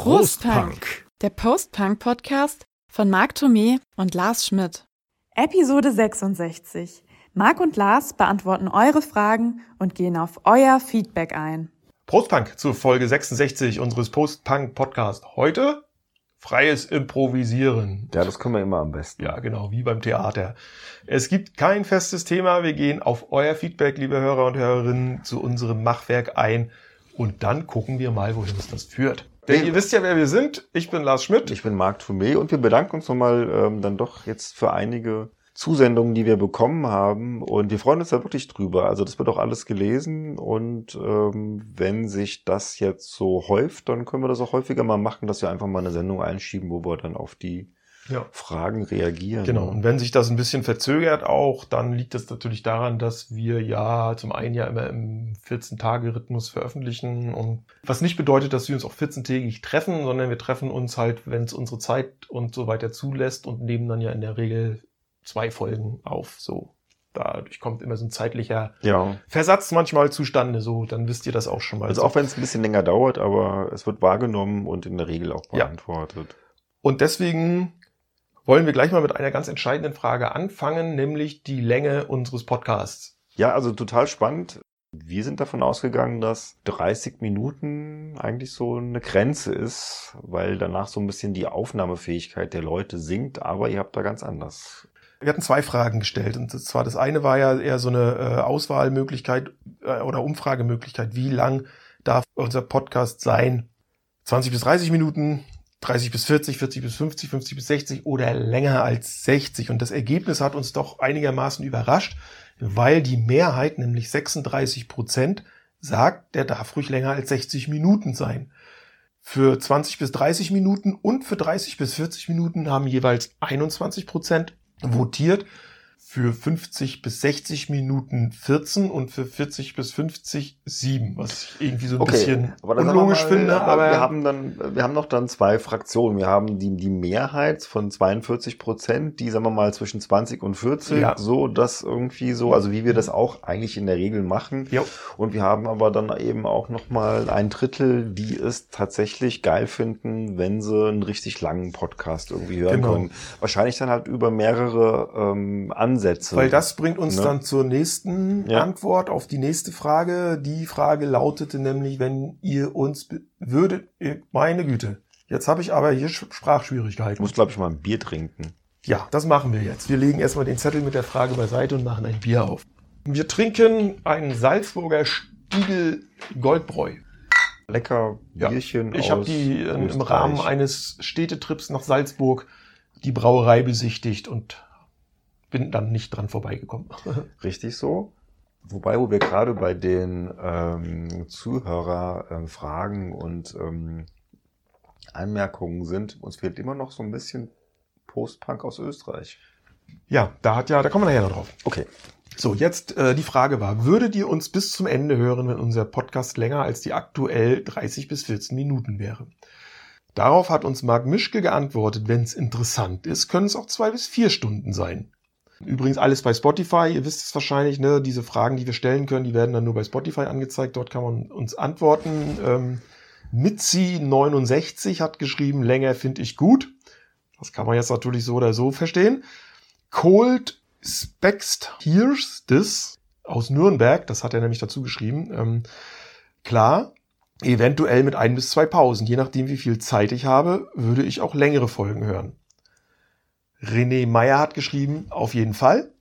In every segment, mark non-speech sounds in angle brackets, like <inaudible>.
Prostpunk, der Postpunk-Podcast von Marc Thomé und Lars Schmidt. Episode 66. Marc und Lars beantworten eure Fragen und gehen auf euer Feedback ein. Prostpunk zu Folge 66 unseres Postpunk-Podcasts. Heute freies Improvisieren. Ja, das können wir immer am besten. Ja, genau, wie beim Theater. Es gibt kein festes Thema. Wir gehen auf euer Feedback, liebe Hörer und Hörerinnen, zu unserem Machwerk ein. Und dann gucken wir mal, wohin uns das führt. Denn ihr wisst ja, wer wir sind. Ich bin Lars Schmidt. Ich bin Marc Thomé und wir bedanken uns nochmal ähm, dann doch jetzt für einige Zusendungen, die wir bekommen haben. Und wir freuen uns da wirklich drüber. Also das wird auch alles gelesen. Und ähm, wenn sich das jetzt so häuft, dann können wir das auch häufiger mal machen, dass wir einfach mal eine Sendung einschieben, wo wir dann auf die ja. Fragen reagieren. Genau. Und wenn sich das ein bisschen verzögert auch, dann liegt das natürlich daran, dass wir ja zum einen ja immer im 14-Tage-Rhythmus veröffentlichen und was nicht bedeutet, dass wir uns auch 14-tägig treffen, sondern wir treffen uns halt, wenn es unsere Zeit und so weiter zulässt und nehmen dann ja in der Regel zwei Folgen auf, so. Dadurch kommt immer so ein zeitlicher ja. Versatz manchmal zustande, so, dann wisst ihr das auch schon mal. Also auch wenn es ein bisschen länger dauert, aber es wird wahrgenommen und in der Regel auch beantwortet. Ja. Und deswegen wollen wir gleich mal mit einer ganz entscheidenden Frage anfangen, nämlich die Länge unseres Podcasts. Ja, also total spannend. Wir sind davon ausgegangen, dass 30 Minuten eigentlich so eine Grenze ist, weil danach so ein bisschen die Aufnahmefähigkeit der Leute sinkt, aber ihr habt da ganz anders. Wir hatten zwei Fragen gestellt und zwar das eine war ja eher so eine äh, Auswahlmöglichkeit äh, oder Umfragemöglichkeit, wie lang darf unser Podcast sein? 20 bis 30 Minuten, 30 bis 40, 40 bis 50, 50 bis 60 oder länger als 60. Und das Ergebnis hat uns doch einigermaßen überrascht, weil die Mehrheit, nämlich 36 Prozent, sagt, der darf ruhig länger als 60 Minuten sein. Für 20 bis 30 Minuten und für 30 bis 40 Minuten haben jeweils 21 Prozent votiert für 50 bis 60 Minuten 14 und für 40 bis 50 7, was ich irgendwie so ein okay, bisschen unlogisch mal, finde. Aber wir haben dann, wir haben noch dann zwei Fraktionen. Wir haben die, die Mehrheit von 42 Prozent, die sagen wir mal zwischen 20 und 40, ja. so das irgendwie so, also wie wir das auch eigentlich in der Regel machen. Jo. Und wir haben aber dann eben auch noch mal ein Drittel, die es tatsächlich geil finden, wenn sie einen richtig langen Podcast irgendwie hören genau. können. Wahrscheinlich dann halt über mehrere ähm, Ansätze Ansätze. Weil das bringt uns ne? dann zur nächsten ja. Antwort auf die nächste Frage. Die Frage lautete nämlich, wenn ihr uns würdet, meine Güte, jetzt habe ich aber hier Sprachschwierigkeiten. Ich muss, glaube ich, mal ein Bier trinken. Ja, das machen wir jetzt. Wir legen erstmal den Zettel mit der Frage beiseite und machen ein Bier auf. Wir trinken einen Salzburger Stiegel Goldbräu. Lecker Bierchen. Ja, ich habe die im Rahmen eines Städtetrips nach Salzburg die Brauerei besichtigt und bin dann nicht dran vorbeigekommen. <laughs> Richtig so. Wobei, wo wir gerade bei den ähm, Zuhörerfragen ähm, und ähm, Anmerkungen sind, uns fehlt immer noch so ein bisschen Postpunk aus Österreich. Ja, da hat ja, da kommen wir nachher noch drauf. Okay. So, jetzt äh, die Frage war, würdet ihr uns bis zum Ende hören, wenn unser Podcast länger als die aktuell 30 bis 14 Minuten wäre? Darauf hat uns Marc Mischke geantwortet, wenn es interessant ist, können es auch zwei bis vier Stunden sein. Übrigens alles bei Spotify, ihr wisst es wahrscheinlich, ne? diese Fragen, die wir stellen können, die werden dann nur bei Spotify angezeigt, dort kann man uns antworten. Ähm, Mitzi69 hat geschrieben, länger finde ich gut. Das kann man jetzt natürlich so oder so verstehen. Cold Spext Hears This aus Nürnberg, das hat er nämlich dazu geschrieben. Ähm, klar, eventuell mit ein bis zwei Pausen. Je nachdem, wie viel Zeit ich habe, würde ich auch längere Folgen hören. René Meyer hat geschrieben, auf jeden Fall.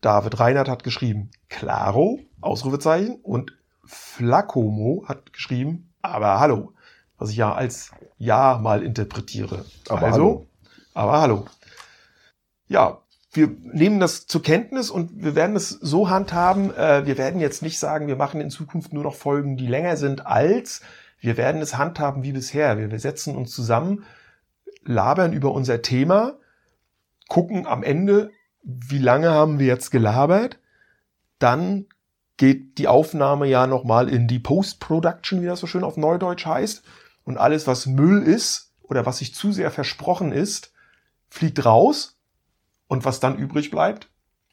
David Reinhardt hat geschrieben, claro, Ausrufezeichen. Und Flacomo hat geschrieben, aber hallo. Was ich ja als Ja mal interpretiere. Aber also, hallo. aber hallo. Ja, wir nehmen das zur Kenntnis und wir werden es so handhaben. Äh, wir werden jetzt nicht sagen, wir machen in Zukunft nur noch Folgen, die länger sind als. Wir werden es handhaben wie bisher. Wir, wir setzen uns zusammen, labern über unser Thema gucken am Ende, wie lange haben wir jetzt gelabert. Dann geht die Aufnahme ja nochmal in die Post-Production, wie das so schön auf Neudeutsch heißt. Und alles, was Müll ist oder was sich zu sehr versprochen ist, fliegt raus. Und was dann übrig bleibt,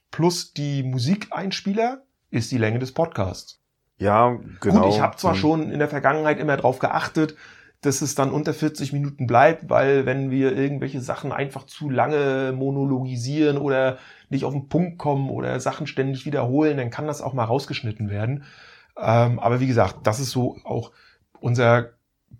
plus die Musikeinspieler, ist die Länge des Podcasts. Ja, genau. Gut, ich habe zwar hm. schon in der Vergangenheit immer darauf geachtet, dass es dann unter 40 Minuten bleibt, weil wenn wir irgendwelche Sachen einfach zu lange monologisieren oder nicht auf den Punkt kommen oder Sachen ständig wiederholen, dann kann das auch mal rausgeschnitten werden. Ähm, aber wie gesagt, das ist so auch unser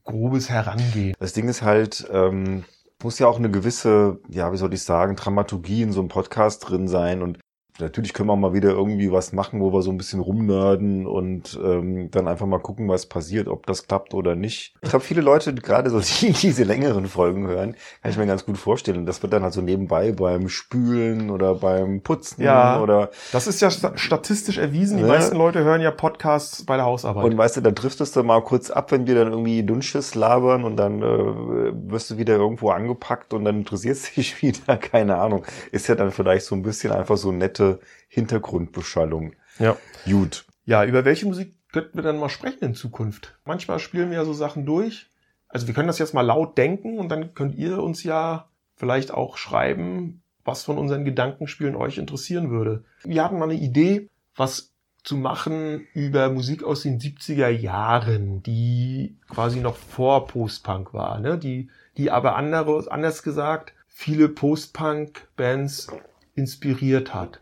grobes Herangehen. Das Ding ist halt, ähm, muss ja auch eine gewisse, ja, wie soll ich sagen, Dramaturgie in so einem Podcast drin sein und Natürlich können wir mal wieder irgendwie was machen, wo wir so ein bisschen rumnörden und ähm, dann einfach mal gucken, was passiert, ob das klappt oder nicht. Ich glaube, viele Leute, gerade so die diese längeren Folgen hören, kann ich mir ganz gut vorstellen. Das wird dann halt so nebenbei beim Spülen oder beim Putzen ja, oder. Das ist ja statistisch erwiesen. Die ne? meisten Leute hören ja Podcasts bei der Hausarbeit. Und weißt du, dann driftest du mal kurz ab, wenn wir dann irgendwie Dunsches labern und dann äh, wirst du wieder irgendwo angepackt und dann interessiert sich <laughs> wieder, keine Ahnung. Ist ja dann vielleicht so ein bisschen einfach so nette Hintergrundbeschallung. Ja. Gut. Ja, über welche Musik könnten wir dann mal sprechen in Zukunft? Manchmal spielen wir ja so Sachen durch. Also wir können das jetzt mal laut denken und dann könnt ihr uns ja vielleicht auch schreiben, was von unseren Gedankenspielen euch interessieren würde. Wir hatten mal eine Idee, was zu machen über Musik aus den 70er Jahren, die quasi noch vor Post-Punk war, ne? die, die aber andere, anders gesagt, viele Post-Punk-Bands inspiriert hat.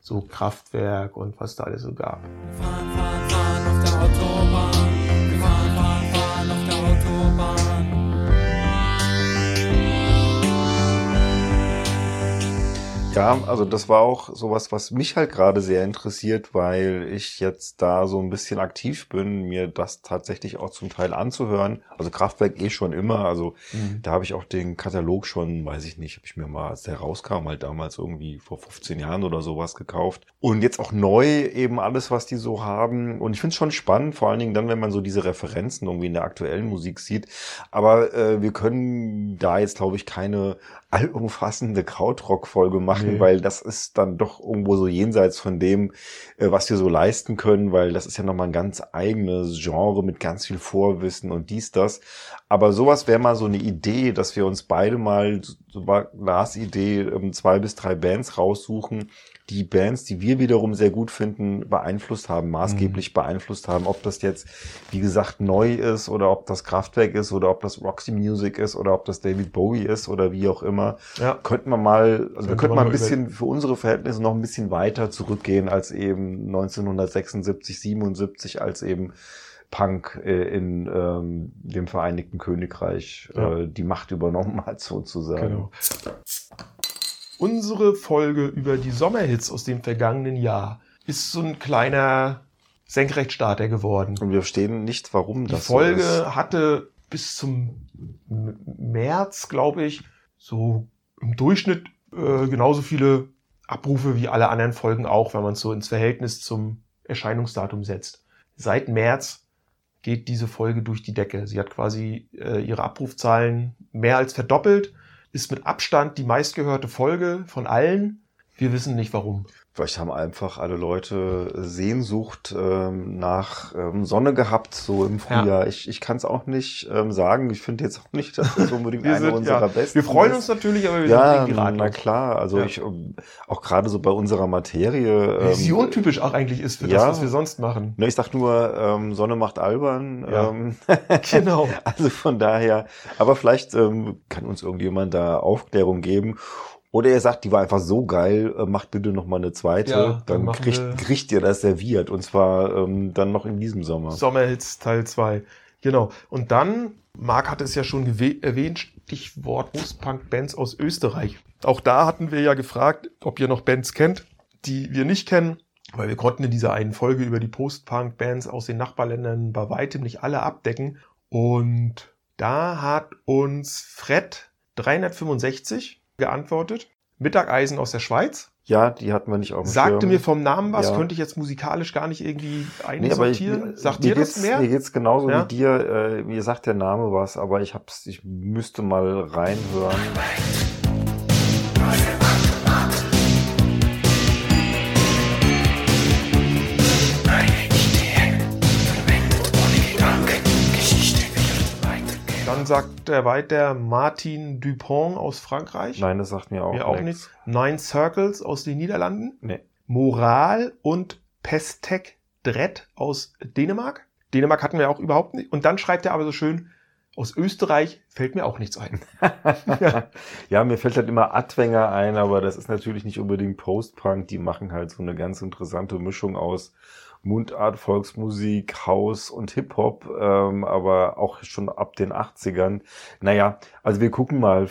So Kraftwerk und was da alles so gab. Fahren, fahren, fahren auf der Autobahn. Ja, also das war auch sowas, was mich halt gerade sehr interessiert, weil ich jetzt da so ein bisschen aktiv bin, mir das tatsächlich auch zum Teil anzuhören. Also Kraftwerk eh schon immer, also mhm. da habe ich auch den Katalog schon, weiß ich nicht, habe ich mir mal, als der rauskam, halt damals irgendwie vor 15 Jahren oder sowas gekauft. Und jetzt auch neu eben alles, was die so haben. Und ich finde es schon spannend, vor allen Dingen dann, wenn man so diese Referenzen irgendwie in der aktuellen Musik sieht. Aber äh, wir können da jetzt, glaube ich, keine <laughs> allumfassende Krautrock-Folge machen, nee. weil das ist dann doch irgendwo so jenseits von dem, äh, was wir so leisten können, weil das ist ja nochmal ein ganz eigenes Genre mit ganz viel Vorwissen und dies, das. Aber sowas wäre mal so eine Idee, dass wir uns beide mal, so war Lars Idee, ähm, zwei bis drei Bands raussuchen, die Bands, die wir wiederum sehr gut finden, beeinflusst haben, maßgeblich mhm. beeinflusst haben. Ob das jetzt, wie gesagt, neu ist oder ob das Kraftwerk ist oder ob das Roxy Music ist oder ob das David Bowie ist oder wie auch immer. Ja. Könnten wir mal, also wir könnten mal ein bisschen für unsere Verhältnisse noch ein bisschen weiter zurückgehen als eben 1976, 77, als eben Punk äh, in ähm, dem Vereinigten Königreich ja. äh, die Macht übernommen hat sozusagen. Genau unsere Folge über die Sommerhits aus dem vergangenen Jahr ist so ein kleiner Senkrechtstarter geworden. Und wir verstehen nicht, warum das Die Folge so ist. hatte bis zum März, glaube ich, so im Durchschnitt äh, genauso viele Abrufe wie alle anderen Folgen auch, wenn man es so ins Verhältnis zum Erscheinungsdatum setzt. Seit März geht diese Folge durch die Decke. Sie hat quasi äh, ihre Abrufzahlen mehr als verdoppelt ist mit Abstand die meistgehörte Folge von allen. Wir wissen nicht warum. Vielleicht haben einfach alle Leute Sehnsucht ähm, nach ähm, Sonne gehabt, so im Frühjahr. Ja. Ich, ich kann es auch nicht ähm, sagen. Ich finde jetzt auch nicht, dass das unbedingt <laughs> eine sind, unserer ja. besten Wir freuen uns natürlich, aber wir ja, sind gerade. Na klar, also ja. ich auch gerade so bei unserer Materie. Ähm, Wie sie untypisch auch eigentlich ist für das, was wir sonst machen. Ne, ich sag nur, ähm, Sonne macht albern. Ähm, <laughs> genau. <laughs> also von daher, aber vielleicht ähm, kann uns irgendjemand da Aufklärung geben. Oder er sagt, die war einfach so geil, äh, macht bitte noch mal eine zweite. Ja, dann dann kriegt, kriegt ihr das serviert. Und zwar ähm, dann noch in diesem Sommer. Sommerhits Teil 2. Genau. Und dann, Marc hat es ja schon erwähnt, Stichwort Post-Punk-Bands aus Österreich. Auch da hatten wir ja gefragt, ob ihr noch Bands kennt, die wir nicht kennen. Weil wir konnten in dieser einen Folge über die Post-Punk-Bands aus den Nachbarländern bei weitem nicht alle abdecken. Und da hat uns Fred 365 geantwortet. Mittageisen aus der Schweiz. Ja, die hatten wir nicht auf dem Sagte Schirm. mir vom Namen was, ja. könnte ich jetzt musikalisch gar nicht irgendwie einsortieren. Nee, ich, sagt dir das mehr? Mir geht's genauso ja? wie dir. Äh, mir sagt der Name was, aber ich hab's, ich müsste mal reinhören. Sagt er weiter Martin Dupont aus Frankreich. Nein, das sagt mir auch, mir auch nichts. Nine Circles aus den Niederlanden. Nee. Moral und Pestek Dredd aus Dänemark. Dänemark hatten wir auch überhaupt nicht. Und dann schreibt er aber so schön Aus Österreich fällt mir auch nichts ein. <laughs> <laughs> ja. mir fällt halt immer Adwenger ein, aber das ist natürlich nicht unbedingt Post-Punk. Die machen halt so eine ganz interessante Mischung aus Mundart, Volksmusik, House und Hip-Hop, ähm, aber auch schon ab den 80ern. Naja, also wir gucken mal,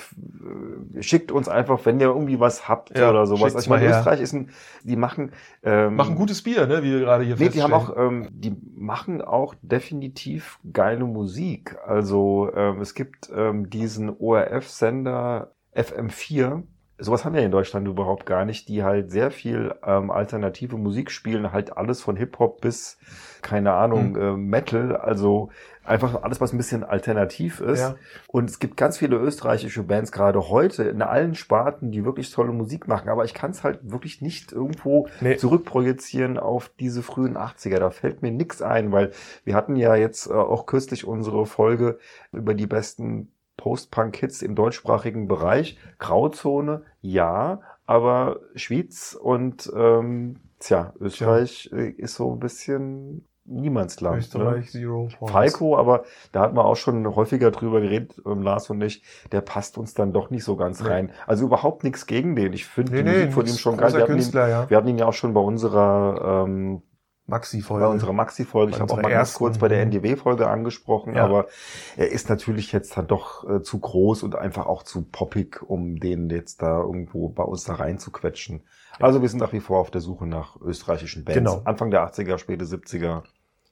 schickt uns einfach, wenn ihr irgendwie was habt ja, oder sowas. Also ich meine, Österreich ist ein, die machen... Ähm, machen gutes Bier, ne, wie wir gerade hier Nee, die haben auch, ähm, die machen auch definitiv geile Musik. Also ähm, es gibt ähm, diesen ORF-Sender FM4, sowas haben wir in Deutschland überhaupt gar nicht, die halt sehr viel ähm, alternative Musik spielen, halt alles von Hip-Hop bis, keine Ahnung, mhm. äh, Metal, also einfach alles, was ein bisschen alternativ ist. Ja. Und es gibt ganz viele österreichische Bands gerade heute in allen Sparten, die wirklich tolle Musik machen, aber ich kann es halt wirklich nicht irgendwo nee. zurückprojizieren auf diese frühen 80er. Da fällt mir nix ein, weil wir hatten ja jetzt äh, auch kürzlich unsere Folge über die besten Post-Punk-Hits im deutschsprachigen Bereich. Grauzone, ja, aber Schwyz und ähm, tja, Österreich ja. ist so ein bisschen Niemandsland. Ne? Österreich ne? Zero Points. Falco, aber da hat man auch schon häufiger drüber geredet, ähm, Lars und ich, der passt uns dann doch nicht so ganz nee. rein. Also überhaupt nichts gegen den. Ich finde nee, die Musik nee, von ihm schon geil. Wir, ja. wir hatten ihn ja auch schon bei unserer ähm, Maxi-Folge. Bei unserer Maxi-Folge. Ich habe auch mal ganz kurz bei der NDW-Folge angesprochen, ja. aber er ist natürlich jetzt dann doch äh, zu groß und einfach auch zu poppig, um den jetzt da irgendwo bei uns da reinzuquetschen. Ja. Also wir sind nach wie vor auf der Suche nach österreichischen Bands. Genau. Anfang der 80er, späte 70er.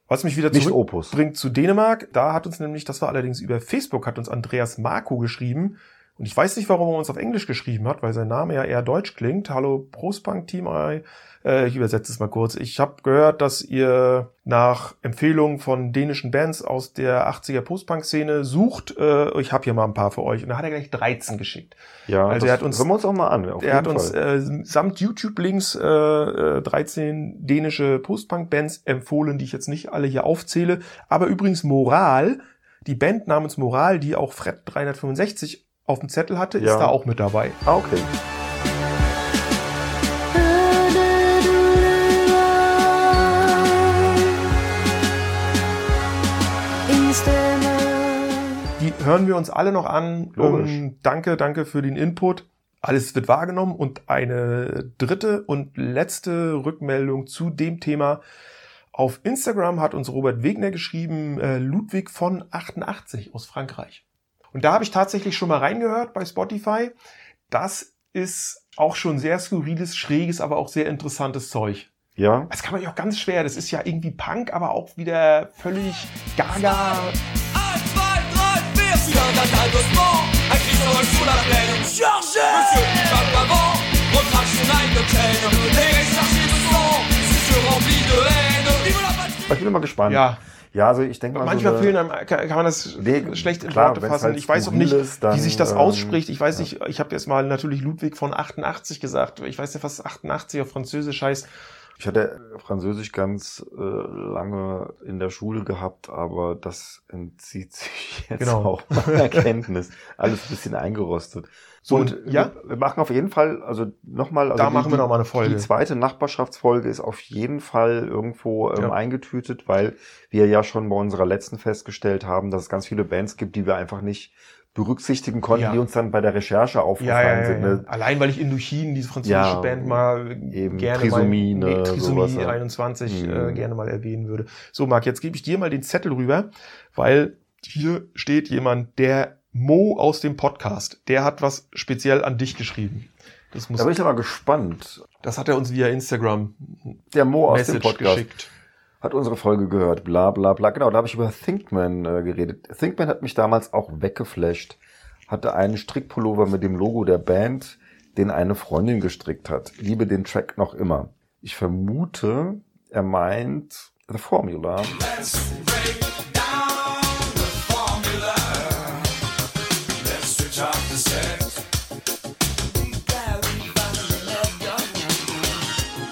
Was mich wieder zurückbringt zu Dänemark, da hat uns nämlich, das war allerdings über Facebook, hat uns Andreas Marco geschrieben. Und ich weiß nicht, warum er uns auf Englisch geschrieben hat, weil sein Name ja eher deutsch klingt. Hallo Prostbank Team, äh, ich übersetze es mal kurz. Ich habe gehört, dass ihr nach Empfehlungen von dänischen Bands aus der 80er Postpunk-Szene sucht. Äh, ich habe hier mal ein paar für euch. Und da hat er gleich 13 geschickt. Ja, also er hat uns, hören wir uns auch mal an. er hat Fall. uns äh, samt YouTube-Links äh, 13 äh, dänische Postpunk-Bands empfohlen, die ich jetzt nicht alle hier aufzähle. Aber übrigens Moral, die Band namens Moral, die auch Fred 365 auf dem Zettel hatte, ja. ist da auch mit dabei. Ah, okay. hören wir uns alle noch an. Logisch. Ähm, danke, danke für den Input. Alles wird wahrgenommen und eine dritte und letzte Rückmeldung zu dem Thema. Auf Instagram hat uns Robert Wegner geschrieben, äh, Ludwig von 88 aus Frankreich. Und da habe ich tatsächlich schon mal reingehört bei Spotify. Das ist auch schon sehr skurriles, schräges, aber auch sehr interessantes Zeug. Ja. Das kann man ja auch ganz schwer. Das ist ja irgendwie Punk, aber auch wieder völlig gaga Ich bin immer gespannt. Ja. Ja, also ich denke mal. Manchmal so fehlen einem, kann, man das nee, schlecht in klar, Worte fassen. Halt ich weiß auch nicht, ist, dann, wie sich das ähm, ausspricht. Ich weiß ja. nicht, ich habe jetzt mal natürlich Ludwig von 88 gesagt. Ich weiß nicht, was 88 auf Französisch heißt. Ich hatte Französisch ganz äh, lange in der Schule gehabt, aber das entzieht sich jetzt genau. auch meiner Kenntnis. Alles ein bisschen eingerostet. So, und ja, wir, wir machen auf jeden Fall, also nochmal, also da die, machen wir nochmal eine Folge. Die zweite Nachbarschaftsfolge ist auf jeden Fall irgendwo ähm, ja. eingetütet, weil wir ja schon bei unserer letzten festgestellt haben, dass es ganz viele Bands gibt, die wir einfach nicht berücksichtigen konnten, ja. die uns dann bei der Recherche aufgefallen ja, sind. Ne? Allein weil ich Indochin, diese französische Band, mal eben gerne Trisomie, mal, nee, Trisomie sowas, 21 mhm. äh, gerne mal erwähnen würde. So, Marc, jetzt gebe ich dir mal den Zettel rüber, weil hier steht jemand, der Mo aus dem Podcast, der hat was speziell an dich geschrieben. Das muss da bin ich aber gespannt. Das hat er uns via Instagram der Mo aus dem Podcast geschickt hat unsere Folge gehört, bla bla bla. Genau, da habe ich über Thinkman äh, geredet. Thinkman hat mich damals auch weggeflasht. Hatte einen Strickpullover mit dem Logo der Band, den eine Freundin gestrickt hat. Liebe den Track noch immer. Ich vermute, er meint The Formula. Let's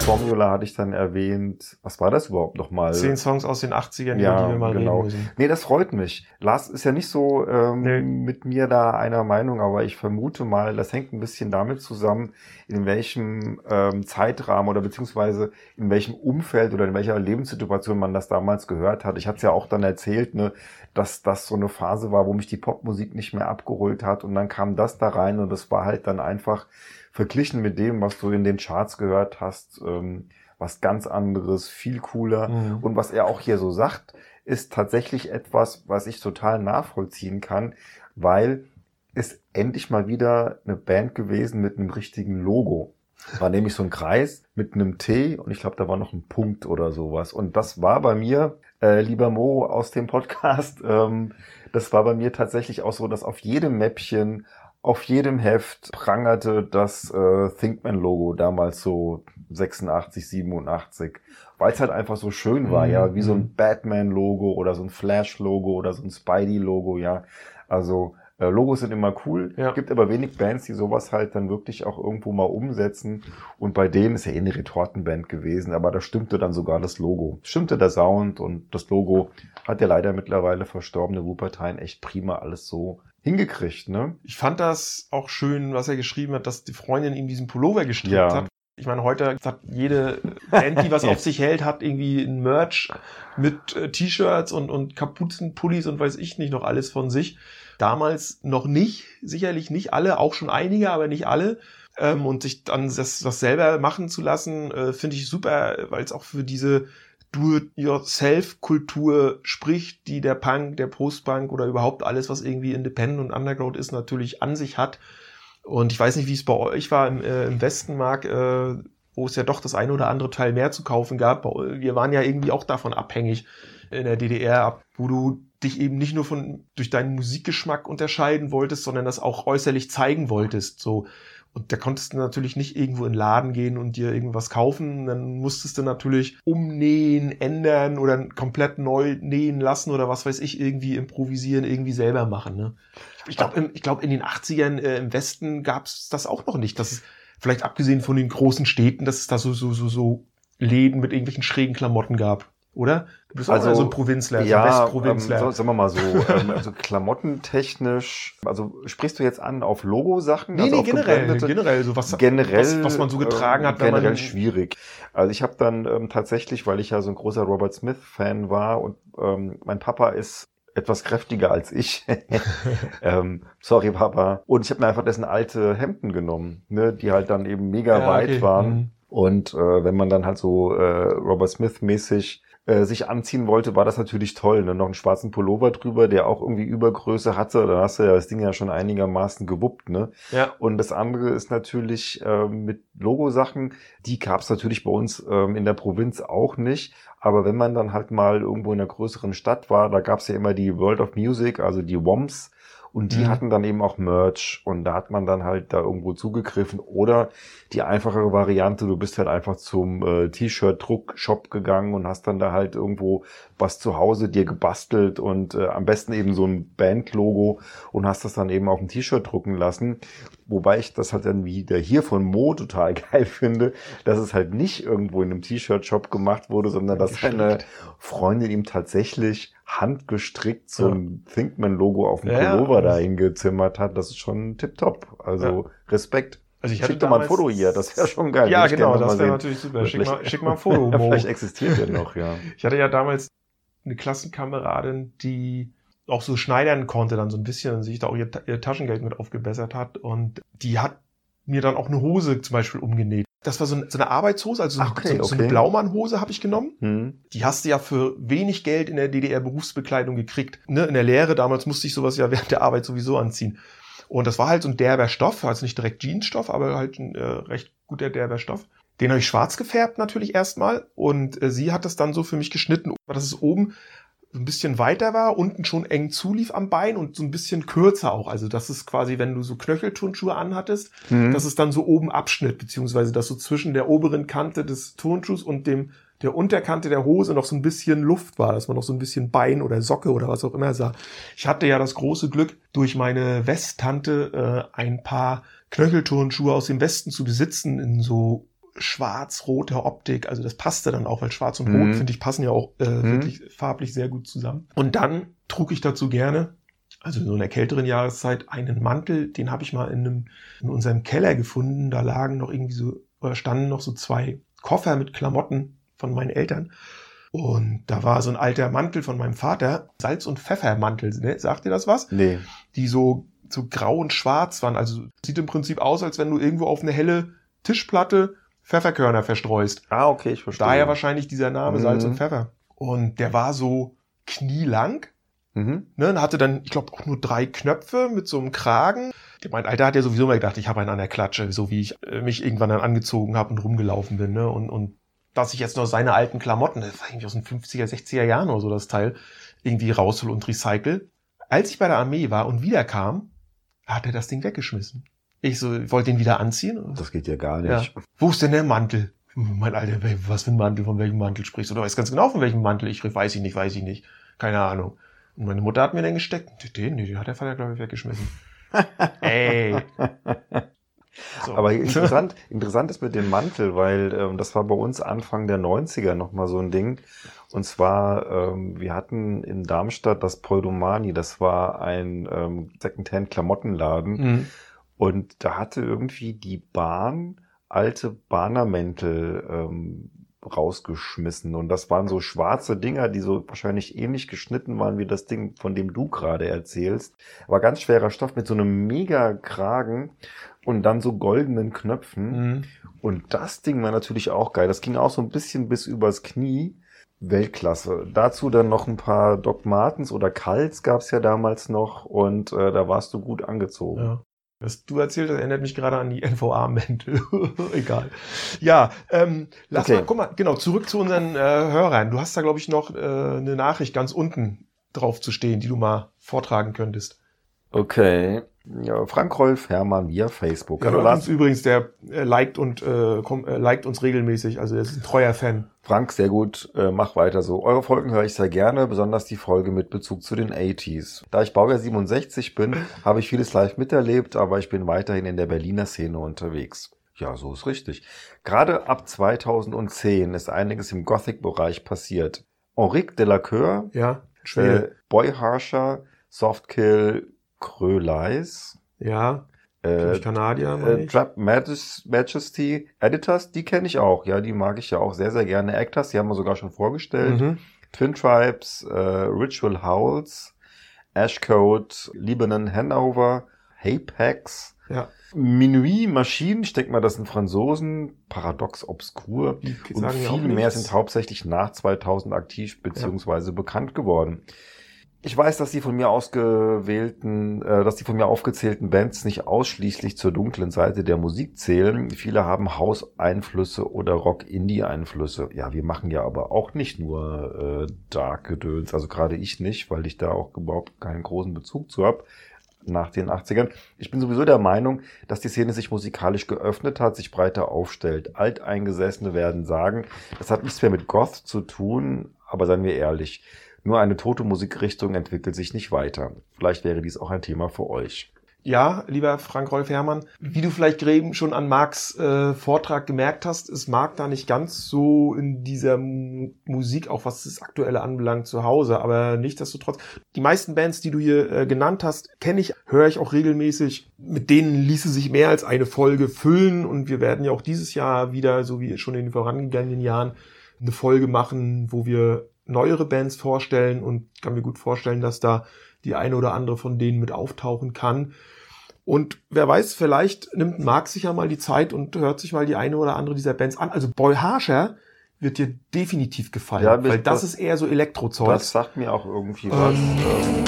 Formula hatte ich dann erwähnt. Was war das überhaupt nochmal? Zehn Songs aus den 80ern, ja, über die wir mal genau. reden müssen. Nee, das freut mich. Lars ist ja nicht so ähm, Nee. mit mir da einer Meinung, aber ich vermute mal, das hängt ein bisschen damit zusammen, in welchem ähm, Zeitrahmen oder beziehungsweise in welchem Umfeld oder in welcher Lebenssituation man das damals gehört hat. Ich hatte es ja auch dann erzählt, ne, dass das so eine Phase war, wo mich die Popmusik nicht mehr abgeholt hat und dann kam das da rein und das war halt dann einfach verglichen mit dem, was du in den Charts gehört hast, ähm, was ganz anderes, viel cooler. Mhm. Und was er auch hier so sagt, ist tatsächlich etwas, was ich total nachvollziehen kann, weil ist endlich mal wieder eine Band gewesen mit einem richtigen Logo. War nämlich so ein Kreis mit einem T und ich glaube, da war noch ein Punkt oder sowas. Und das war bei mir, äh, lieber Mo aus dem Podcast, <laughs> ähm, das war bei mir tatsächlich auch so, dass auf jedem Mäppchen, auf jedem Heft prangerte das äh, Thinkman-Logo damals so 86, 87, weil es halt einfach so schön war, Mhm. ja, wie so ein Batman-Logo oder so ein Flash-Logo oder so ein Spidey-Logo, ja. Also äh, Logos sind immer cool, Ja. gibt aber wenig Bands, die sowas halt dann wirklich auch irgendwo mal umsetzen. Und bei denen ist ja eh eine Retortenband gewesen, aber da stimmte dann sogar das Logo. Stimmte der Sound und das Logo hat der leider mittlerweile verstorbene Wuppertal echt prima alles so hingekriegt, ne? Ich fand das auch schön, was er geschrieben hat, dass die Freundin ihm diesen Pullover gestrickt Ja. hat. Ich meine, heute hat jede Band, die was <laughs> auf sich hält, hat irgendwie ein Merch mit äh, T-Shirts und, und Kapuzen, Pullis und weiß ich nicht noch alles von sich. Damals noch nicht, sicherlich nicht alle, auch schon einige, aber nicht alle. Ähm, und sich dann das, das selber machen zu lassen, äh, finde ich super, weil es auch für diese Do-it-yourself-Kultur spricht, die der Punk, der Post-Punk oder überhaupt alles, was irgendwie Independent und Underground ist, natürlich an sich hat. Und ich weiß nicht, wie es bei euch war im, äh, im Westen, Marc, äh, wo es ja doch das eine oder andere Teil mehr zu kaufen gab. Wir waren ja irgendwie auch davon abhängig in der DDR, wo du dich eben nicht nur von durch deinen Musikgeschmack unterscheiden wolltest, sondern das auch äußerlich zeigen wolltest. So und da konntest du natürlich nicht irgendwo in den Laden gehen und dir irgendwas kaufen. Dann musstest du natürlich umnähen, ändern oder komplett neu nähen lassen oder was weiß ich, irgendwie improvisieren, irgendwie selber machen. Ne? Ich glaube, ich glaub, in den 80ern äh, im Westen gab es das auch noch nicht. Das ist vielleicht abgesehen von den großen Städten, dass es da so, so, so, so Läden mit irgendwelchen schrägen Klamotten gab. Oder? Du bist auch Also, eher so ein Provinzler, so ein Ja, ähm, Westprovinzler. so, sagen wir mal so, ähm, also klamottentechnisch, also sprichst du jetzt an auf Logo-Sachen? nee, also nee, generell, generell, so was, generell, was, was man so getragen hat, wenn generell man schwierig. Also ich habe dann ähm, tatsächlich, weil ich ja so ein großer Robert Smith-Fan war und ähm, mein Papa ist etwas kräftiger als ich. <laughs> ähm, sorry, Papa. Und ich habe mir einfach dessen alte Hemden genommen, ne, die halt dann eben mega Ja, weit okay. waren. Mhm. Und äh, wenn man dann halt so äh, Robert Smith-mäßig äh, sich anziehen wollte, war das natürlich toll. Ne? Noch einen schwarzen Pullover drüber, der auch irgendwie Übergröße hatte. Dann hast du ja das Ding ja schon einigermaßen gewuppt. Ne? Ja. Und das andere ist natürlich ähm, mit Logosachen, die gab es natürlich bei uns ähm, in der Provinz auch nicht. Aber wenn man dann halt mal irgendwo in einer größeren Stadt war, da gab es ja immer die World of Music, also die WOMs. Und die Mhm. hatten dann eben auch Merch und da hat man dann halt da irgendwo zugegriffen. Oder die einfachere Variante, du bist halt einfach zum äh, T-Shirt-Druck-Shop gegangen und hast dann da halt irgendwo was zu Hause dir gebastelt und äh, am besten eben so ein Band-Logo und hast das dann eben auf ein T-Shirt drucken lassen. Wobei ich das halt dann wieder hier von Mo total <laughs> geil finde, dass es halt nicht irgendwo in einem T-Shirt-Shop gemacht wurde, sondern dass seine Freundin ihm tatsächlich handgestrickt so Ja. ein Thinkman-Logo auf dem Ja, ja. Pullover da hingezimmert hat. Das ist schon tipptopp. Also Respekt. Also ich Schick doch mal ein Foto hier, das wäre schon geil. Ja, ich genau, das wäre natürlich super. Schick mal, schick mal ein <laughs> Foto, Ja, Mo. vielleicht existiert der noch, ja. Ich hatte ja damals eine Klassenkameradin, die auch so schneidern konnte dann so ein bisschen und sich da auch ihr, ihr Taschengeld mit aufgebessert hat und die hat mir dann auch eine Hose zum Beispiel umgenäht. Das war so, ein, so eine Arbeitshose, also so, Ach, okay, so, so eine. Blaumannhose habe ich genommen. Hm. Die hast du ja für wenig Geld in der DDR Berufsbekleidung gekriegt. Ne? In der Lehre damals musste ich sowas ja <laughs> während der Arbeit sowieso anziehen. Und das war halt so ein derber Stoff, also nicht direkt Jeansstoff, aber halt ein äh, recht guter derber Stoff. Den habe ich schwarz gefärbt natürlich erstmal und äh, sie hat das dann so für mich geschnitten, dass es oben ein bisschen weiter war, unten schon eng zulief am Bein und so ein bisschen kürzer auch. Also das ist quasi, wenn du so Knöchelturnschuhe anhattest, Hm. dass es dann so oben abschnitt, beziehungsweise dass so zwischen der oberen Kante des Turnschuhs und dem der Unterkante der Hose noch so ein bisschen Luft war, dass man noch so ein bisschen Bein oder Socke oder was auch immer sah. Ich hatte ja das große Glück, durch meine Westtante äh, ein paar Knöchelturnschuhe aus dem Westen zu besitzen in so schwarz-roter Optik. Also das passte dann auch, weil schwarz und rot, Mhm. finde ich, passen ja auch äh, Mhm. wirklich farblich sehr gut zusammen. Und dann trug ich dazu gerne, also in so einer kälteren Jahreszeit, einen Mantel, den habe ich mal in, einem, in unserem Keller gefunden. Da lagen noch irgendwie so, oder standen noch so zwei Koffer mit Klamotten von meinen Eltern. Und da war so ein alter Mantel von meinem Vater, Salz- und Pfeffermantel, ne? sagt ihr das was? Nee. die so, so grau und schwarz waren. Also sieht im Prinzip aus, als wenn du irgendwo auf eine helle Tischplatte Pfefferkörner verstreust. Ah, okay, ich verstehe. Daher wahrscheinlich dieser Name Mhm. Salz und Pfeffer. Und der war so knielang. Mhm. Ne, und hatte dann, ich glaube, auch nur drei Knöpfe mit so einem Kragen. Mein Alter hat ja sowieso mal gedacht, ich habe einen an der Klatsche, so wie ich äh, mich irgendwann dann angezogen habe und rumgelaufen bin. Ne? Und, und dass ich jetzt noch seine alten Klamotten, das war irgendwie aus den 50er, 60er Jahren oder so das Teil, irgendwie raushol und recycle. Als ich bei der Armee war und wiederkam, hat er das Ding weggeschmissen. Ich so, ich wollte den wieder anziehen. Das geht ja gar ja. nicht. Wo ist denn der Mantel? Mein Alter, was für ein Mantel, von welchem Mantel sprichst du? Du weißt ganz genau, von welchem Mantel ich rief, weiß ich nicht, weiß ich nicht. Keine Ahnung. Und meine Mutter hat mir den gesteckt. Den, den hat der Vater, glaube ich, weggeschmissen. <laughs> Ey. So. Aber interessant, interessant ist mit dem Mantel, weil ähm, das war bei uns Anfang der 90er nochmal so ein Ding. Und zwar, ähm, wir hatten in Darmstadt das Poldomani, das war ein ähm, Secondhand-Klamottenladen. Mhm. Und da hatte irgendwie die Bahn alte Bahnermäntel ähm, rausgeschmissen. Und das waren so schwarze Dinger, die so wahrscheinlich ähnlich geschnitten waren wie das Ding, von dem du gerade erzählst. War ganz schwerer Stoff mit so einem mega Kragen und dann so goldenen Knöpfen. Mhm. Und das Ding war natürlich auch geil. Das ging auch so ein bisschen bis übers Knie. Weltklasse. Dazu dann noch ein paar Doc Martens oder Kals gab's ja damals noch und äh, da warst du gut angezogen. Ja. Was du erzählt hast, erinnert mich gerade an die <laughs> NVA-Mäntel. <laughs> Egal. Ja, ähm, lass Okay. mal, guck mal, genau, zurück zu unseren äh, Hörern. Du hast da, glaube ich, noch äh, eine Nachricht ganz unten drauf zu stehen, die du mal vortragen könntest. Okay. Ja, Frank Rolf Hermann via Facebook. Ja, Hallo Lars übrigens, der äh, liked und äh, komm, äh, liked uns regelmäßig, also er ist ein treuer Fan. Frank, sehr gut. Äh, mach weiter so. Eure Folgen höre ich sehr gerne, besonders die Folge mit Bezug zu den 80s. Da ich Baujahr 67 bin, habe ich vieles live miterlebt, aber ich bin weiterhin in der Berliner Szene unterwegs. Ja, so ist richtig. Gerade ab 2010 ist einiges im Gothic-Bereich passiert. Henrique Delacour, Ja, äh, Boy Harsher, Softkill, Kröleis, ja, äh, Kanadier, äh. Trap Majest- Majesty Editors, die kenne ich auch. Ja, die mag ich ja auch sehr, sehr gerne. Actors, die haben wir sogar schon vorgestellt. Mhm. Twin Tribes, äh, Ritual Howls, Ashcode, Lebanon Hanover, Hapex, Ja, Minuit Machine, ich denke mal, das sind Franzosen, Paradox Obscur und ja viel mehr sind hauptsächlich nach 2000 aktiv beziehungsweise bekannt geworden. Ich weiß, dass die von mir ausgewählten, äh, dass die von mir aufgezählten Bands nicht ausschließlich zur dunklen Seite der Musik zählen. Viele haben House-Einflüsse oder Rock-Indie-Einflüsse. Ja, wir machen ja aber auch nicht nur äh, Dark-Gedöns, also gerade ich nicht, weil ich da auch überhaupt keinen großen Bezug zu habe nach den 80ern. Ich bin sowieso der Meinung, dass die Szene sich musikalisch geöffnet hat, sich breiter aufstellt. Alteingesessene werden sagen, das hat nichts mehr mit Goth zu tun, aber seien wir ehrlich, nur eine tote Musikrichtung entwickelt sich nicht weiter. Vielleicht wäre dies auch ein Thema für euch. Ja, lieber Frank-Rolf Herrmann, wie du vielleicht eben schon an Marks äh, Vortrag gemerkt hast, ist Marc da nicht ganz so in dieser Musik, auch was das Aktuelle anbelangt, zu Hause. Aber nichtsdestotrotz, die meisten Bands, die du hier äh, genannt hast, kenne ich, höre ich auch regelmäßig. Mit denen ließe sich mehr als eine Folge füllen und wir werden ja auch dieses Jahr wieder, so wie schon in den vorangegangenen Jahren, eine Folge machen, wo wir neuere Bands vorstellen und kann mir gut vorstellen, dass da die eine oder andere von denen mit auftauchen kann. Und wer weiß, vielleicht nimmt Marc sich ja mal die Zeit und hört sich mal die eine oder andere dieser Bands an. Also Boy Harsher wird dir definitiv gefallen, Ja, weil das, das- ist eher so Elektrozeug. Das sagt mir auch irgendwie was. Ähm,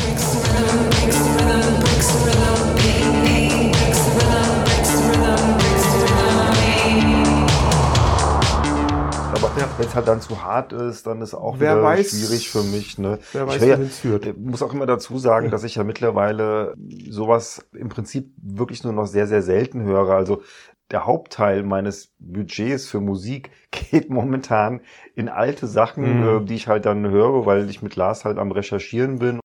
Aber Ja. wenn es halt dann zu hart ist, dann ist auch Wer wieder weiß- schwierig für mich. Ne? wer Ich weiß, wohin es führt. Ich muss auch immer dazu sagen, Ja. dass ich ja mittlerweile sowas im Prinzip wirklich nur noch sehr, sehr selten höre. Also der Hauptteil meines Budgets für Musik <laughs> geht momentan in alte Sachen, Mhm. äh, die ich halt dann höre, weil ich mit Lars halt am Recherchieren bin.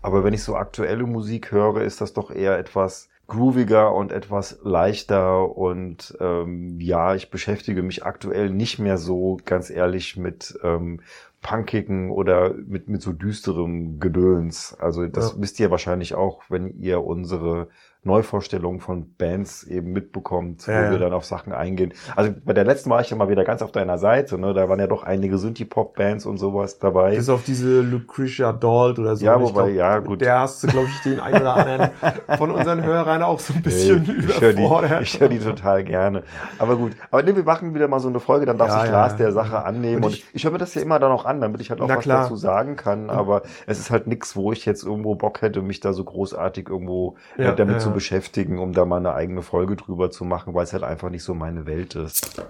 Aber wenn ich so aktuelle Musik höre, ist das doch eher etwas grooviger und etwas leichter und ähm, ja, ich beschäftige mich aktuell nicht mehr so ganz ehrlich mit ähm, punkigen oder mit, mit so düsterem Gedöns. Also das ja. wisst ihr wahrscheinlich auch, wenn ihr unsere Neuvorstellungen von Bands eben mitbekommt, ja, wo wir dann auf Sachen eingehen. Also bei der letzten war ich ja mal wieder ganz auf deiner Seite, ne? Da waren ja doch einige Synthie-Pop-Bands und sowas dabei. Bis auf diese Lucretia Dalt oder so. Ja, wobei, glaub, ja, gut. Der hast du, glaube ich, den einen oder anderen von unseren Hörern auch so ein bisschen nee, ich überfordert. Hör die, ich höre die total gerne. Aber gut. Aber nee, wir machen wieder mal so eine Folge, dann darf ja, sich Lars ja. der Sache annehmen. Und ich, und ich höre mir das ja immer dann auch an, damit ich halt auch was klar. dazu sagen kann. Aber es ist halt nichts, wo ich jetzt irgendwo Bock hätte, mich da so großartig irgendwo ja, damit zu beschäftigen, um da mal eine eigene Folge drüber zu machen, weil es halt einfach nicht so meine Welt ist.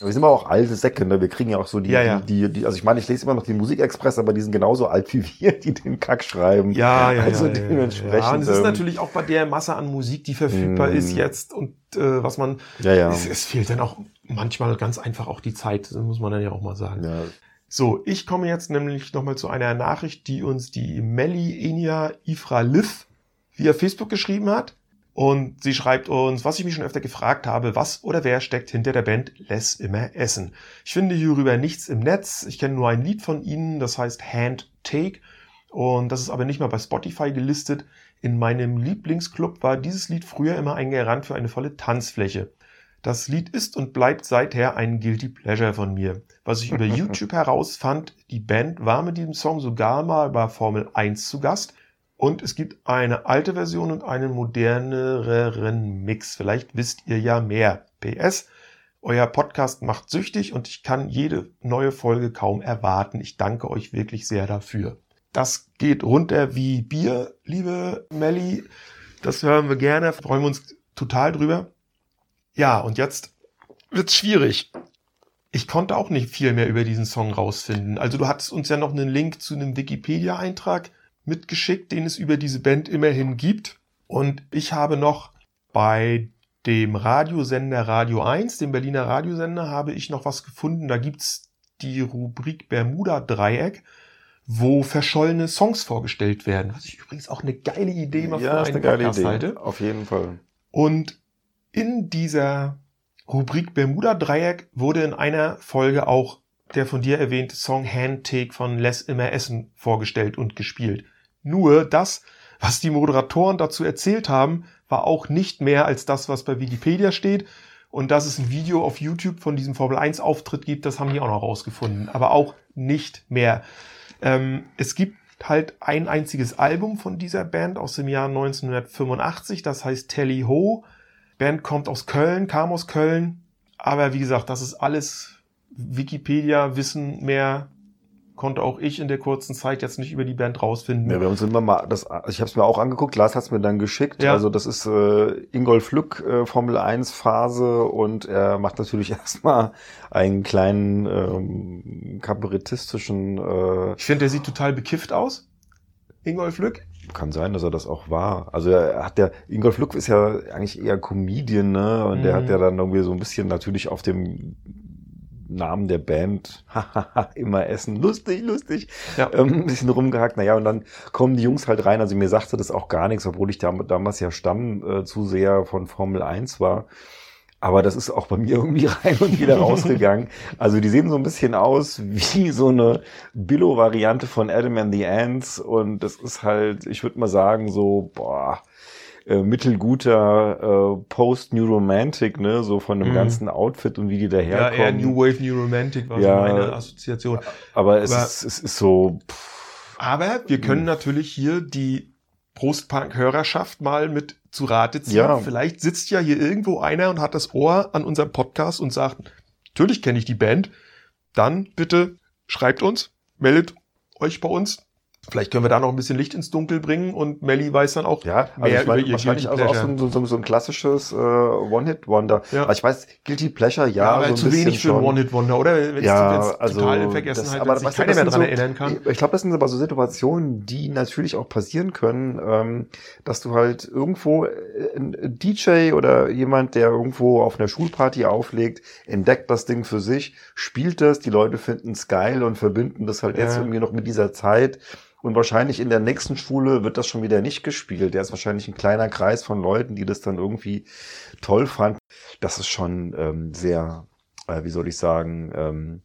Wir sind aber auch alte Säcke, ne? Wir kriegen ja auch so die, ja, ja. Die, die, also ich meine, ich lese immer noch die Musikexpress, aber die sind genauso alt wie wir, die den Kack schreiben. Ja, ja, also ja, dementsprechend. Ja, und es ist ähm, natürlich auch bei der Masse an Musik, die verfügbar mm, ist jetzt und äh, was man, ja, ja. Es, es fehlt dann auch manchmal ganz einfach auch die Zeit, muss man dann ja auch mal sagen. Ja. So, ich komme jetzt nämlich nochmal zu einer Nachricht, die uns die Melly Enia Ifra Liv via Facebook geschrieben hat. Und sie schreibt uns, was ich mich schon öfter gefragt habe, was oder wer steckt hinter der Band Less immer Essen. Ich finde hierüber nichts im Netz. Ich kenne nur ein Lied von ihnen, das heißt Hand Take. Und das ist aber nicht mal bei Spotify gelistet. In meinem Lieblingsclub war dieses Lied früher immer ein Garant für eine volle Tanzfläche. Das Lied ist und bleibt seither ein Guilty Pleasure von mir. Was ich über <laughs> YouTube herausfand, die Band war mit diesem Song sogar mal bei Formel 1 zu Gast und es gibt eine alte Version und einen moderneren Mix. Vielleicht wisst ihr ja mehr. PS, euer Podcast macht süchtig und ich kann jede neue Folge kaum erwarten. Ich danke euch wirklich sehr dafür. Das geht runter wie Bier, liebe Melli. Das hören wir gerne, freuen wir uns total drüber. Ja, und jetzt wird's schwierig. Ich konnte auch nicht viel mehr über diesen Song rausfinden. Also du hattest uns ja noch einen Link zu einem Wikipedia-Eintrag mitgeschickt, den es über diese Band immerhin gibt. Und ich habe noch bei dem Radiosender Radio 1, dem Berliner Radiosender, habe ich noch was gefunden. Da gibt's die Rubrik Bermuda Dreieck, wo verschollene Songs vorgestellt werden. Was ich übrigens auch eine geile Idee mal ja, für einen Podcast Idee. halte. Auf jeden Fall. Und in dieser Rubrik Bermuda Dreieck wurde in einer Folge auch der von dir erwähnte Song Handtake von Les Immer Essen vorgestellt und gespielt. Nur das, was die Moderatoren dazu erzählt haben, war auch nicht mehr als das, was bei Wikipedia steht. Und dass es ein Video auf YouTube von diesem Formel 1 Auftritt gibt, das haben die auch noch rausgefunden. Aber auch nicht mehr. Ähm, es gibt halt ein einziges Album von dieser Band aus dem Jahr 1985, das heißt Telly Ho. Band kommt aus Köln, kam aus Köln. Aber wie gesagt, das ist alles Wikipedia-Wissen mehr konnte auch ich in der kurzen Zeit jetzt nicht über die Band rausfinden. Ja, wir uns immer mal, das, ich habe es mir auch angeguckt, Lars hat es mir dann geschickt. Ja. Also das ist äh, Ingolf Lück äh, Formel 1 Phase und er macht natürlich <laughs> erstmal einen kleinen ähm, kabarettistischen. Äh, ich finde, der sieht total bekifft aus. Ingolf Lück. Kann sein, dass er das auch war. Also er hat der Ingolf Lück ist ja eigentlich eher Comedian, ne? Und mhm. der hat ja dann irgendwie so ein bisschen natürlich auf dem Namen der Band, <laughs> immer essen, lustig, lustig, ja. ähm, ein bisschen rumgehackt. Naja, und dann kommen die Jungs halt rein. Also mir sagte das auch gar nichts, obwohl ich damals ja Stammzuseher von Formel 1 war. Aber das ist auch bei mir irgendwie <laughs> rein und wieder rausgegangen. Also die sehen so ein bisschen aus wie so eine Billo-Variante von Adam and the Ants. Und das ist halt, ich würde mal sagen, so, boah, äh, mittelguter äh, Post-New Romantic, ne, so von dem mhm. ganzen Outfit und wie die daherkommen. Ja, eher New Wave, New Romantic war ja, so meine Assoziation. Aber es, aber, ist, es ist so. Pff, aber wir können natürlich hier die Post-Punk-Hörerschaft mal mit zu Rate ziehen. Ja. Vielleicht sitzt ja hier irgendwo einer und hat das Ohr an unserem Podcast und sagt, natürlich kenne ich die Band. Dann bitte schreibt uns, meldet euch bei uns Vielleicht können wir da noch ein bisschen Licht ins Dunkel bringen und Melly weiß dann auch ja, also mehr ich mein, über ihr wahrscheinlich Guilty also auch so, so, so ein klassisches äh, One-Hit-Wonder. Ja. Aber ich weiß, Guilty Pleasure, ja, ja aber so zu wenig für ein One-Hit-Wonder, oder? Wenn ja, es also, total in Vergessenheit, das, aber sich keiner mehr dran so, erinnern kann. Ich glaube, das sind aber so Situationen, die natürlich auch passieren können, ähm, dass du halt irgendwo äh, ein DJ oder jemand, der irgendwo auf einer Schulparty auflegt, entdeckt das Ding für sich, spielt das, die Leute finden es geil und verbinden das halt ja. jetzt irgendwie noch mit dieser Zeit Und wahrscheinlich in der nächsten Schule wird das schon wieder nicht gespielt. Der ist wahrscheinlich ein kleiner Kreis von Leuten, die das dann irgendwie toll fanden. Das ist schon ähm, sehr, äh, wie soll ich sagen, ähm,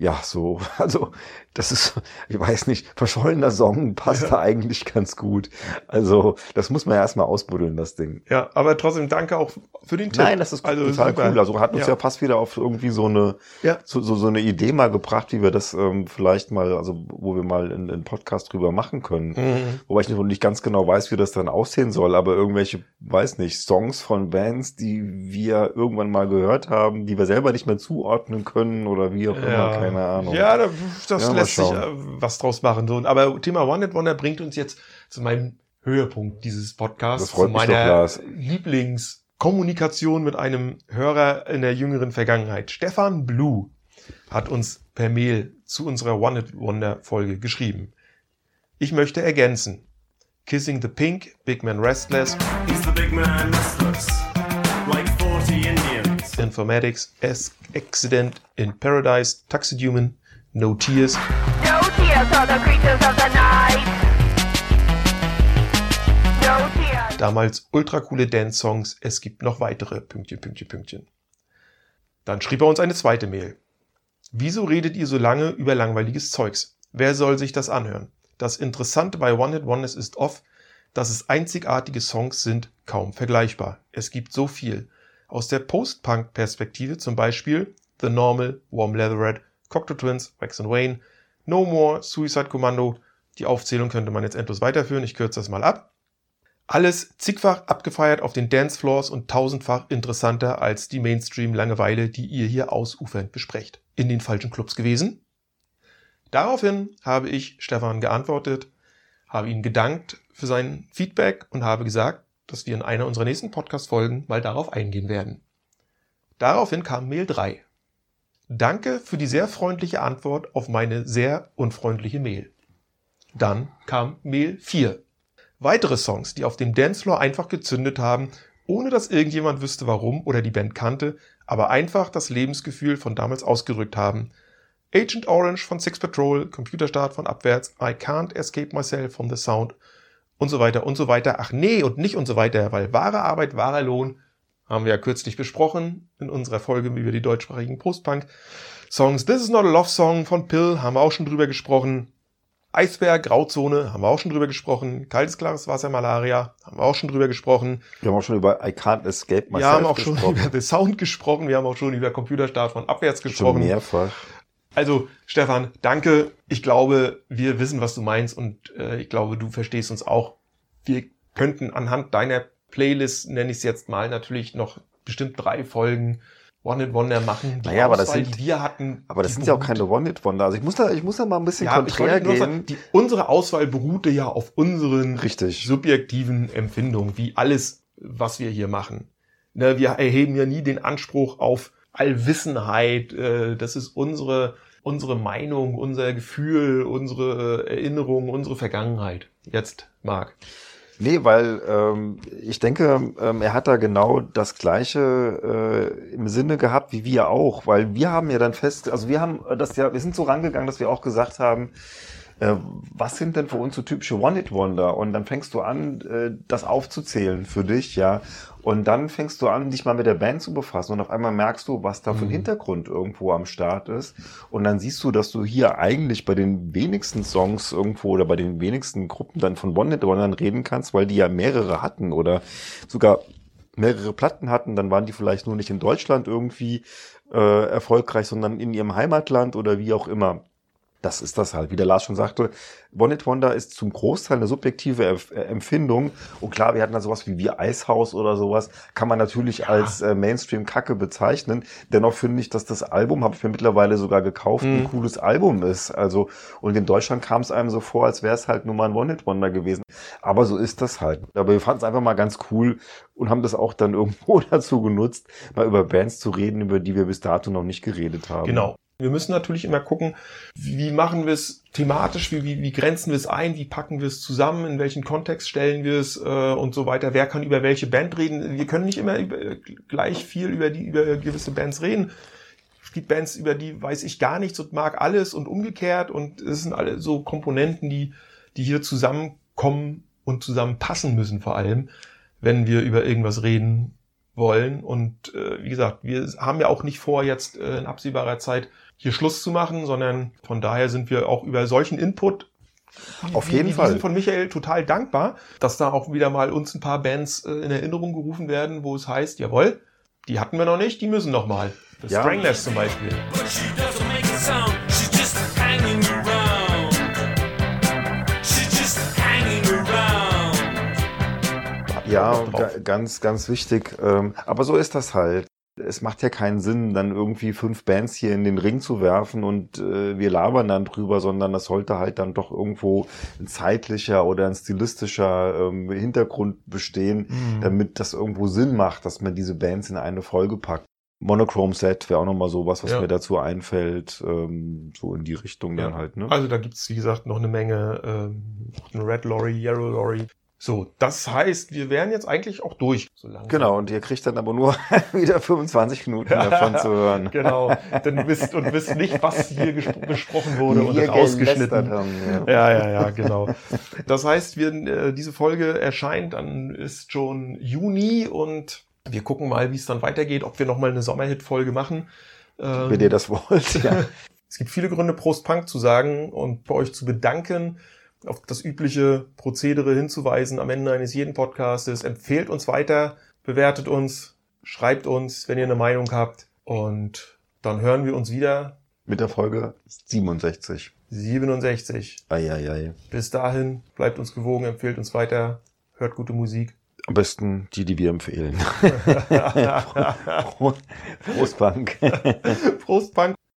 ja, so, <laughs> also das ist, ich weiß nicht, verschollener Song passt ja. da eigentlich ganz gut. Also das muss man ja erstmal ausbuddeln, das Ding. Ja, aber trotzdem danke auch für den Tipp. Nein, das ist also total super. cool. Also hat uns ja. ja fast wieder auf irgendwie so eine, ja. so, so, so eine Idee mal gebracht, wie wir das ähm, vielleicht mal, also wo wir mal einen, Podcast drüber machen können. Mhm. Wobei ich nicht, nicht ganz genau weiß, wie das dann aussehen soll, aber irgendwelche, weiß nicht, Songs von Bands, die wir irgendwann mal gehört haben, die wir selber nicht mehr zuordnen können oder wie auch immer, keine Ahnung. Ja, das ja, lässt sich äh, was draus machen. So, aber Thema One Hit Wonder bringt uns jetzt zu meinem Höhepunkt dieses Podcasts, zu meiner Lieblingskommunikation mit einem Hörer in der jüngeren Vergangenheit. Stefan Blue hat uns per Mail zu unserer One Hit Wonder Folge geschrieben. Ich möchte ergänzen. Kissing the Pink, Big Man Restless. He's the big man restless. Like 40 Indians. Informatics, Accident in Paradise, Taxiduman, No Tears. No tears for the creatures of the night. No tears. Damals ultra coole Dance-Songs. Es gibt noch weitere. Pünktchen, Pünktchen, Pünktchen. Dann schrieb er uns eine zweite Mail. Wieso redet ihr so lange über langweiliges Zeugs? Wer soll sich das anhören? Das Interessante bei One Hit Wonders ist oft, dass es einzigartige Songs sind, kaum vergleichbar. Es gibt so viel. Aus der Post-Punk-Perspektive zum Beispiel The Normal, Warm Leatherette, Cocteau Twins, Wax and Wayne, No More, Suicide Commando. Die Aufzählung könnte man jetzt endlos weiterführen. Ich kürze das mal ab. Alles zigfach abgefeiert auf den Dancefloors und tausendfach interessanter als die Mainstream-Langeweile, die ihr hier ausufernd besprecht. In den falschen Clubs gewesen? Daraufhin habe ich Stefan geantwortet, habe ihn gedankt für sein Feedback und habe gesagt, dass wir in einer unserer nächsten Podcast-Folgen mal darauf eingehen werden. Daraufhin kam Mail 3. Danke für die sehr freundliche Antwort auf meine sehr unfreundliche Mail. Dann kam Mail 4. Weitere Songs, die auf dem Dancefloor einfach gezündet haben, ohne dass irgendjemand wüsste warum oder die Band kannte, aber einfach das Lebensgefühl von damals ausgerückt haben. Agent Orange von Six Patrol, Computerstart von Abwärts, I Can't Escape Myself from the Sound und so weiter und so weiter. Ach nee und nicht und so weiter, weil wahre Arbeit, wahrer Lohn haben wir ja kürzlich besprochen in unserer Folge über die deutschsprachigen Post-Punk-Songs. This is not a Love Song von Pill, haben wir auch schon drüber gesprochen. Eisberg, Grauzone, haben wir auch schon drüber gesprochen. Kaltes, klares Wasser, Malaria, haben wir auch schon drüber gesprochen. Wir haben auch schon über I Can't Escape Myself Wir haben auch gesprochen. schon über The Sound gesprochen. Wir haben auch schon über Computerstart von abwärts gesprochen. Schon mehrfach. Also, Stefan, danke. Ich glaube, wir wissen, was du meinst und äh, ich glaube, du verstehst uns auch. Wir könnten anhand deiner Playlist, nenne ich es jetzt mal, natürlich noch bestimmt drei Folgen One-Hit-Wonder machen. Die naja, aber das sind, wir hatten. Aber das sind ja auch keine One-Hit-Wonder. Also ich muss da, ich muss da mal ein bisschen ja, konträr gehen. Sagen, die, unsere Auswahl beruhte ja auf unseren Richtig. subjektiven Empfindungen, wie alles, was wir hier machen. Ne, wir erheben ja nie den Anspruch auf Allwissenheit. Äh, das ist unsere, unsere Meinung, unser Gefühl, unsere Erinnerung, unsere Vergangenheit. Jetzt, Marc. Nee, weil ähm, ich denke, ähm, er hat da genau das Gleiche äh, im Sinne gehabt wie wir auch, weil wir haben ja dann fest, also wir haben das ja, wir sind so rangegangen, dass wir auch gesagt haben, äh, was sind denn für uns so typische One-Hit-Wonder? Und dann fängst du an, äh, das aufzuzählen für dich, ja. Und dann fängst du an, dich mal mit der Band zu befassen und auf einmal merkst du, was da für ein mhm. Hintergrund irgendwo am Start ist. Und dann siehst du, dass du hier eigentlich bei den wenigsten Songs irgendwo oder bei den wenigsten Gruppen dann von One-Hit-Wondern reden kannst, weil die ja mehrere hatten oder sogar mehrere Platten hatten, dann waren die vielleicht nur nicht in Deutschland irgendwie äh, erfolgreich, sondern in ihrem Heimatland oder wie auch immer das ist das halt. Wie der Lars schon sagte, One It Wonder ist zum Großteil eine subjektive äh, Empfindung. Und klar, wir hatten da sowas wie wir Eishaus oder sowas, kann man natürlich ja. als äh, Mainstream-Kacke bezeichnen. Dennoch finde ich, dass das Album, habe ich mir mittlerweile sogar gekauft, mhm. ein cooles Album ist. Also, und in Deutschland kam es einem so vor, als wäre es halt nur mal ein One It Wonder gewesen. Aber so ist das halt. Aber wir fanden es einfach mal ganz cool und haben das auch dann <laughs> irgendwo dazu genutzt, mal über Bands zu reden, über die wir bis dato noch nicht geredet haben. Genau. Wir müssen natürlich immer gucken, wie machen wir es thematisch, wie, wie, wie grenzen wir es ein, wie packen wir es zusammen, in welchen Kontext stellen wir es äh, und so weiter. Wer kann über welche Band reden? Wir können nicht immer über, gleich viel über die über gewisse Bands reden. Es gibt Bands, über die weiß ich gar nichts und mag alles und umgekehrt und es sind alle so Komponenten, die, die hier zusammenkommen und zusammenpassen müssen vor allem, wenn wir über irgendwas reden wollen. Und äh, wie gesagt, wir haben ja auch nicht vor, jetzt äh, in absehbarer Zeit hier Schluss zu machen, sondern von daher sind wir auch über solchen Input auf jeden die Fall. von Michael total dankbar, dass da auch wieder mal uns ein paar Bands äh, in Erinnerung gerufen werden, wo es heißt, jawohl, die hatten wir noch nicht, die müssen noch mal. Das ja. Stranglers zum Beispiel. Ja, ganz, ganz wichtig. Ähm, aber so ist das halt es macht ja keinen Sinn, dann irgendwie fünf Bands hier in den Ring zu werfen und äh, wir labern dann drüber, sondern das sollte halt dann doch irgendwo ein zeitlicher oder ein stilistischer ähm, Hintergrund bestehen, mhm. damit das irgendwo Sinn macht, dass man diese Bands in eine Folge packt. Monochrome Set wäre auch nochmal sowas, was ja. mir dazu einfällt, ähm, so in die Richtung ja. dann halt. Ne? Also da gibt's wie gesagt, noch eine Menge, ähm, eine Red Lorry, Yellow Lorry, so, das heißt, wir wären jetzt eigentlich auch durch. So genau, und ihr kriegt dann aber nur <laughs> wieder 25 Minuten <laughs> davon zu hören. genau, denn wisst und wisst nicht, was hier besprochen wurde und ausgeschnitten. Haben, ja. ja, ja, ja, genau. Das heißt, wir, äh, diese Folge erscheint, dann ist schon Juni und wir gucken mal, wie es dann weitergeht, ob wir nochmal eine Sommerhit-Folge machen. Ähm, Wenn ihr das wollt. Ja. <laughs> es gibt viele Gründe, Prost Punk zu sagen und bei euch zu bedanken auf das übliche Prozedere hinzuweisen am Ende eines jeden Podcastes. Empfehlt uns weiter, bewertet uns, schreibt uns, wenn ihr eine Meinung habt. Und dann hören wir uns wieder. Mit der Folge 67. 67. Eieiei. Bis dahin, bleibt uns gewogen, empfehlt uns weiter, hört gute Musik. Am besten die, die wir empfehlen. <laughs> Prost Punk. <laughs> Prost Punk.